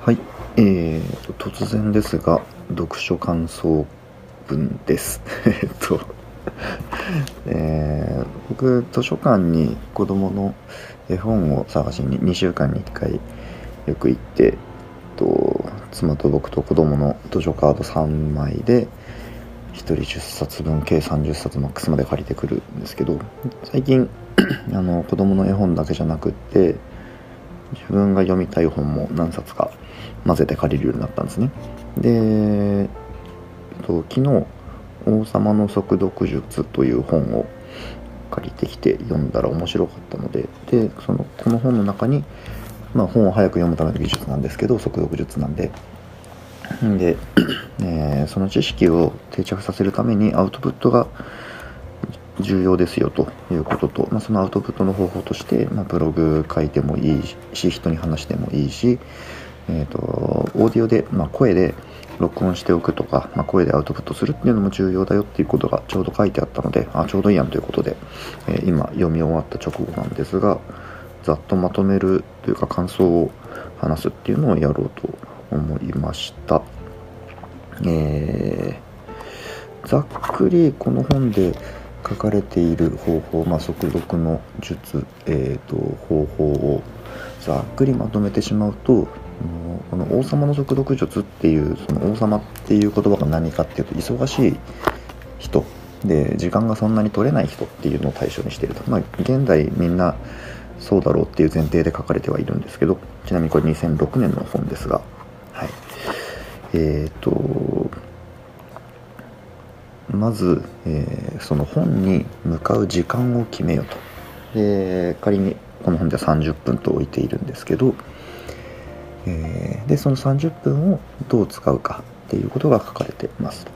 はい、えーと、突然ですが読書感想文です。えっと、えー、僕図書館に子供の絵本を探しに2週間に1回よく行ってと妻と僕と子供の図書カード3枚で1人10冊分計30冊マックスまで借りてくるんですけど最近 あの子供の絵本だけじゃなくって自分が読みたい本も何冊か混ぜて借りるようになったんですね。で、えっと、昨日「王様の速読術」という本を借りてきて読んだら面白かったのででそのこの本の中に、まあ、本を早く読むための技術なんですけど速読術なんで。で、えー、その知識を定着させるためにアウトプットが重要ですよということと、まあ、そのアウトプットの方法として、まあ、ブログ書いてもいいし人に話してもいいし、えーと、オーディオで、まあ、声で録音しておくとか、まあ、声でアウトプットするっていうのも重要だよっていうことがちょうど書いてあったのであちょうどいいやんということで、えー、今読み終わった直後なんですがざっとまとめるというか感想を話すっていうのをやろうと思いました。えー、ざっくりこの本で書かれている方法、まあ、速読の術、えーと、方法をざっくりまとめてしまうとこの王様の速読術っていうその王様っていう言葉が何かっていうと忙しい人。で時間がそんなに取れない人っていうのを対象にしていると、まあ、現在みんなそうだろうっていう前提で書かれてはいるんですけどちなみにこれ2006年の本ですがはい。えっ、ー、とまず、えー、その本に向かう時間を決めようと。で仮にこの本では30分と置いているんですけど、えー、でその30分をどう使うかっていうことが書かれています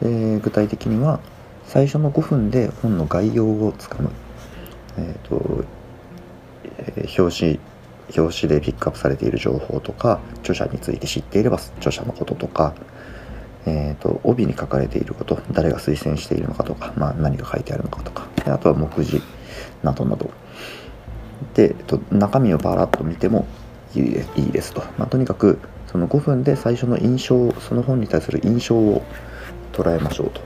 で具体的には最初の5分で本の概要をつかむ、えーとえー、表紙表紙でピックアップされている情報とか著者について知っていれば著者のこととかえーと、帯に書かれていること誰が推薦しているのかとか、まあ、何が書いてあるのかとかあとは目次などなど。で、えっと、中身をバラッと見てもいいいいですと、まあ、とにかくその5分で最初の印象その本に対する印象を捉えましょうと,、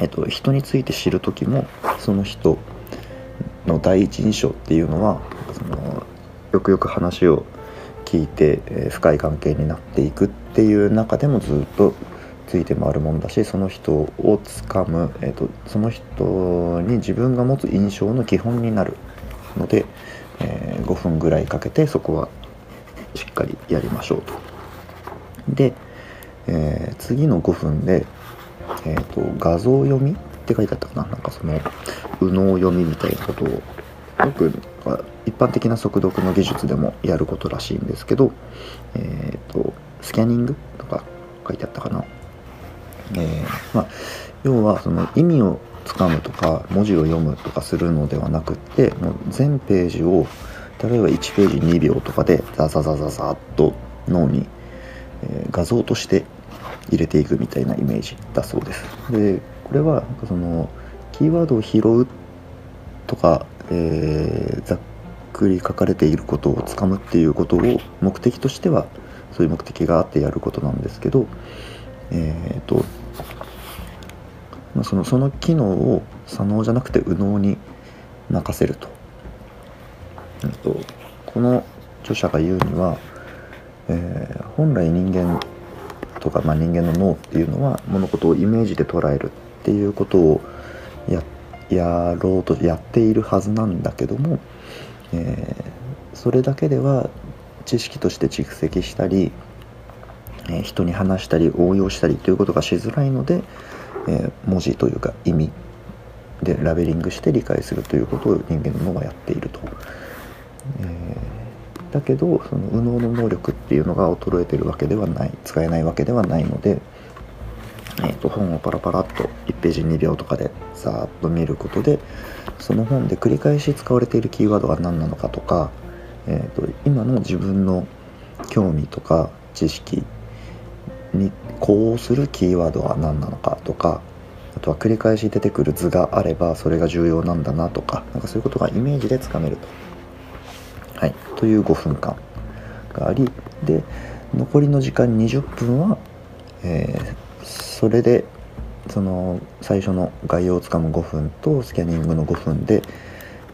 えっと、人について知る時もその人の第一印象っていうのはそのよくよく話を聞いて、え深い関係になっていくっていう中でもずっとついて回るもんだしその人をつかむ、えーと、その人に自分が持つ印象の基本になるので、えー、5分ぐらいかけてそこはしっかりやりましょうと。で、えー、次の5分で、えーと、画像読みって書いてあったかななんかその右脳読みみたいなことをよく一般的な速読の技術でもやることらしいんですけど、えーとスキャニングとか書いてあったかな。えー、まあ、要はその意味をつかむとか文字を読むとかするのではなくってもう全ページを例えば1ページ2秒とかでザザザザザっと脳に、えー、画像として入れていくみたいなイメージだそうです。でこれはそのキーワードを拾うとか、えー、ざっくり書かれていることをつかむっていうことを目的としてはそういう目的があってやることなんですけどえっ、ー、とまあ、そのその機能を左脳じゃなくて右脳に任せると,、えーと、この著者が言うには、えー、本来人間とか、まあ、人間の脳っていうのは物事をイメージで捉えるっていうことをややろうとやっているはずなんだけども、えー、それだけでは知識として蓄積したりえ人に話したり応用したりということがしづらいので、え文字というか意味でラベリングして理解するということを人間の脳はやっていると。え、だけどその右脳の能力っていうのが衰えてるわけではない使えないわけではないので、えーと、本をパラパラっと1ページ2秒とかでさーっと見ることでその本で繰り返し使われているキーワードが何なのかとか、えーと今の自分の興味とか知識にこうするキーワードは何なのかとかあとは繰り返し出てくる図があればそれが重要なんだなとかなんかそういうことがイメージでつかめると。はい、という5分間がありで残りの時間20分は、えー、それでその最初の概要をつかむ5分とスキャニングの5分で、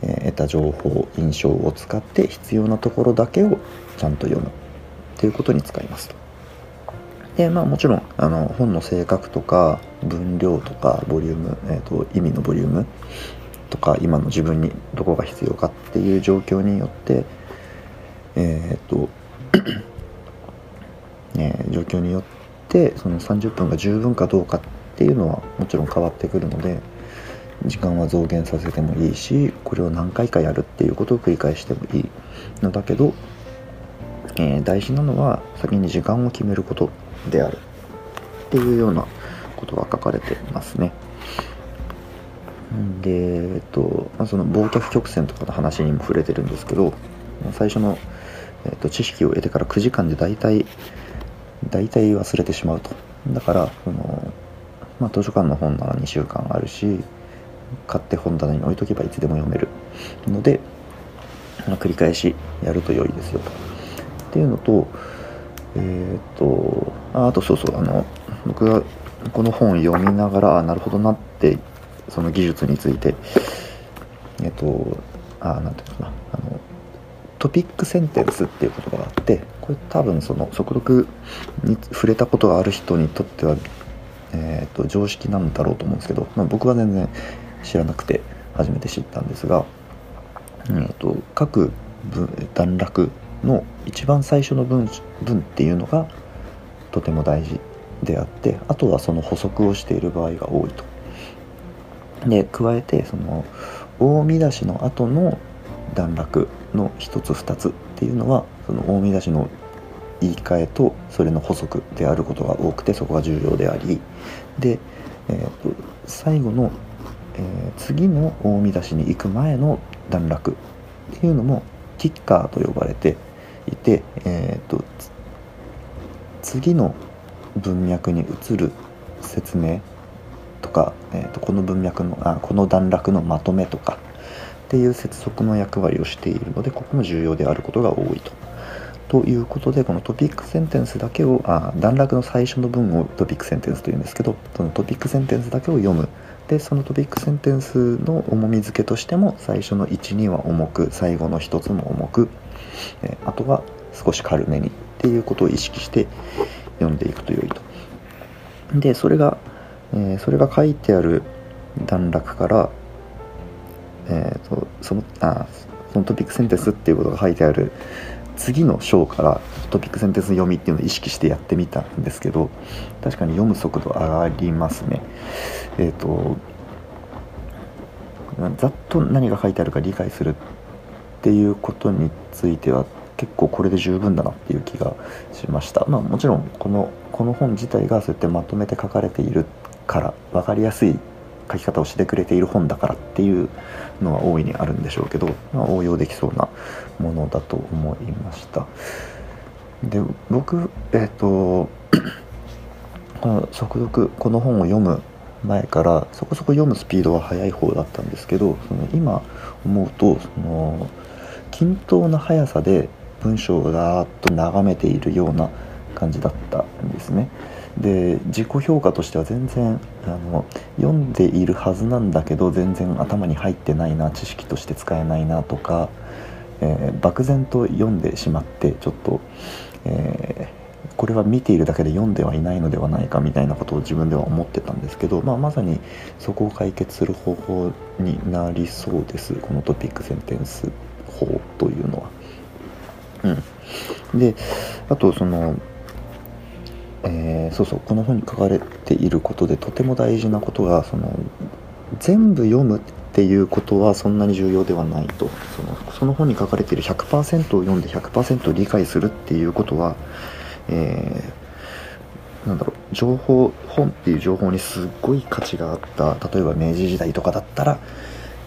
えー、得た情報印象を使って必要なところだけをちゃんと読むっていうことに使いますと。でまあもちろんあの本の性格とか分量とかボリューム、えーと、意味のボリュームとか今の自分にどこが必要かっていう状況によってえっ、と え状況によってその30分が十分かどうかっていうのはもちろん変わってくるので時間は増減させてもいいしこれを何回かやるっていうことを繰り返してもいいのだけど、えー、大事なのは先に時間を決めることであるっていうようなことが書かれてますね。で、えっとまあ、その忘却曲線とかの話にも触れてるんですけど最初の、えっと、知識を得てから9時間で大体大体忘れてしまうと。だからその、まあ、図書館の本なら2週間あるし買って本棚に置いとけばいつでも読める。ので、まあ、繰り返しやると良いですよと。っていうのとえー、っとああとそうそうあの僕がこの本を読みながらなるほどなってその技術についてえっとあなんていうかなあのトピックセンテンスっていう言葉があってこれ多分その速読に触れたことがある人にとっては、えーと、常識なんだろうと思うんですけど、まあ、僕は全然知らなくて初めて知ったんですが、えーと、と各段落の一番最初の文文っていうのがとても大事であってあとはその補足をしている場合が多いと。で加えてその大見出しの後の段落の1つ2つっていうのはその大見出しの言い換えとそれの補足であることが多くてそこが重要でありで、えーと、最後の、えー、次の大見出しに行く前の段落っていうのもキッカーと呼ばれていて、えーと次の文脈に移る説明とか、えーと、この文脈のあこの段落のまとめとかっていう接続の役割をしているのでここも重要であることが多いと。ということでこのトピックセンテンスだけをあ段落の最初の文をトピックセンテンスというんですけどそのトピックセンテンスだけを読むでそのトピックセンテンスの重み付けとしても最初の12は重く最後の1つも重く、えあとは少し軽めにっていうことを意識して読んでいくと良いと。でそれが、えー、それが書いてある段落から、えーと、そのあそのトピックセンテンスっていうことが書いてある次の章からトピックセンテンス読みっていうのを意識してやってみたんですけど確かに読む速度上がりますね。えっ、ー、とざっと何が書いてあるか理解するっていうことについては結構これで十分だなっていう気がしました。まあ、もちろんこのこの本自体がそうやってまとめて書かれているから分かりやすい書き方をしてくれている本だからっていうのは大いにあるんでしょうけど、まあ、応用できそうなものだと思いましたで僕えっ、ー、とこの速読この本を読む前からそこそこ読むスピードは速い方だったんですけどその今思うとその均等な速さで文章をガーッと眺めているような感じだったんですね。で自己評価としては全然あの読んでいるはずなんだけど全然頭に入ってないな知識として使えないなとか、えー、漠然と読んでしまってちょっと、えー、これは見ているだけで読んではいないのではないかみたいなことを自分では思ってたんですけど、まあ、まさにそこを解決する方法になりそうですこのトピックセンテンス法というのは。うん、であとその、えー、そうそうこの本に書かれていることでとても大事なことがその全部読むっていうことはそんなに重要ではないと。そのその本に書かれている100%を読んで100%理解するっていうことは、えー、なんだろう情報本っていう情報にすっごい価値があった例えば明治時代とかだったら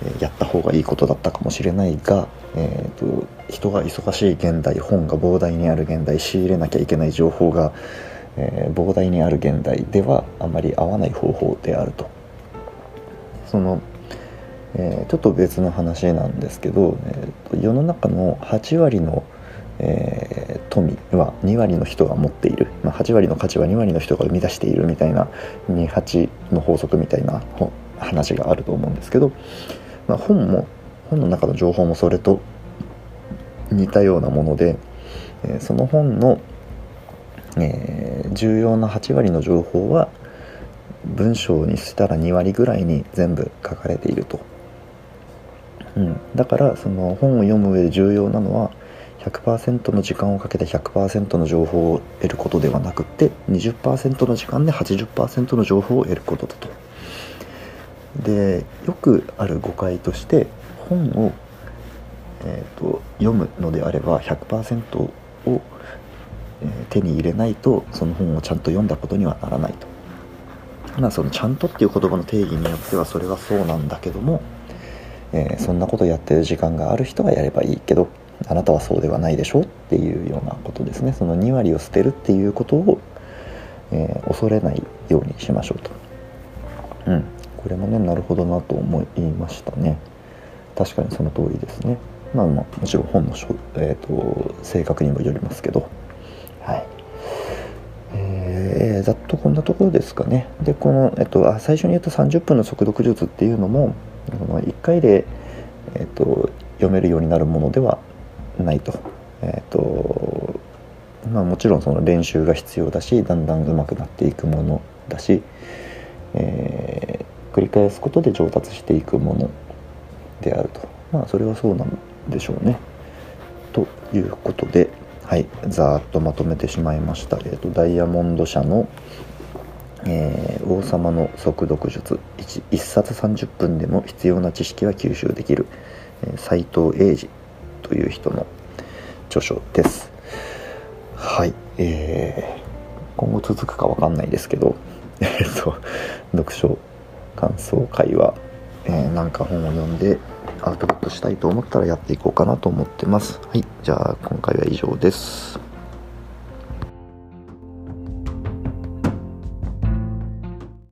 えやった方がいいことだったかもしれないが、えーと、人が忙しい現代本が膨大にある現代仕入れなきゃいけない情報が、えー、膨大にある現代ではあまり合わない方法であると。その、えー、ちょっと別の話なんですけど、えーと、世の中の8割の、えー富は2割の人が持っている、まあ、8割の価値は2割の人が生み出しているみたいな28の法則みたいな話があると思うんですけど、まあ、本も本の中の情報もそれと似たようなもので、えその本の、え、重要な8割の情報は文章にしたら2割ぐらいに全部書かれていると、うん、だからその本を読む上で重要なのは100%の時間をかけて100%の情報を得ることではなくて20%の時間で80%の情報を得ることだと。でよくある誤解として本を、えーと、読むのであれば100%を、えー、手に入れないとその本をちゃんと読んだことにはならないと。まあそのちゃんとっていう言葉の定義によってはそれはそうなんだけども、えー、そんなことやってる時間がある人はやればいいけどあなたはそうではないでしょっていうようなことですね。その2割を捨てるっていうことを、えー、恐れないようにしましょうと。うん。これもねなるほどなと思いましたね。確かにその通りですね。まあまあもちろん本の、えーと、性格にもよりますけど。はい。えー、ざっとこんなところですかね。でこの、えっと、あ最初に言った30分の速読術っていうのも1回で、えっと、読めるようになるものではないと。えーとまあ、もちろんその練習が必要だしだんだん上手くなっていくものだし、えー、繰り返すことで上達していくものであるとまあそれはそうなんでしょうね。ということで、はい、ざーっとまとめてしまいました。えーと、ダイヤモンド社の、えー、王様の速読術 1, 1冊30分でも必要な知識は吸収できる、えー、藤英二という人の著書です。はい、えー、今後続くかわかんないですけど、えっと、読書感想会は、えー、なんか本を読んでアウトプットしたいと思ったらやっていこうかなと思ってます。はい、じゃあ今回は以上です。